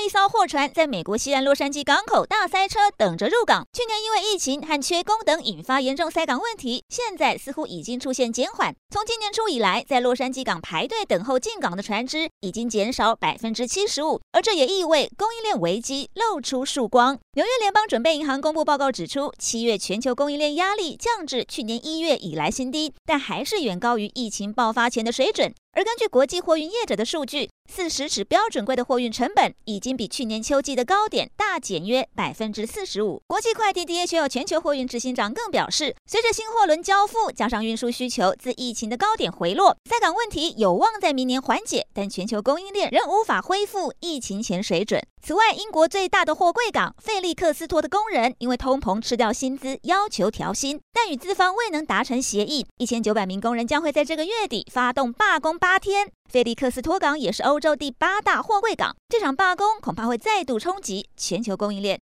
一艘货船在美国西岸洛杉矶港口大塞车，等着入港。去年因为疫情和缺工等引发严重塞港问题，现在似乎已经出现减缓。从今年初以来，在洛杉矶港排队等候进港的船只已经减少百分之七十五，而这也意味供应链危机露出曙光。纽约联邦准备银行公布报告指出，七月全球供应链压力降至去年一月以来新低，但还是远高于疫情爆发前的水准。而根据国际货运业者的数据，四十尺标准柜的货运成本已经比去年秋季的高点大减约百分之四十五。国际快递 DHL 全球货运执行长更表示，随着新货轮交付，加上运输需求自疫情的高点回落，塞港问题有望在明年缓解，但全球供应链仍无法恢复疫情前水准。此外，英国最大的货柜港费利克斯托的工人因为通膨吃掉薪资，要求调薪，但与资方未能达成协议。一千九百名工人将会在这个月底发动罢工八天。菲利克斯托港也是欧洲第八大货柜港，这场罢工恐怕会再度冲击全球供应链。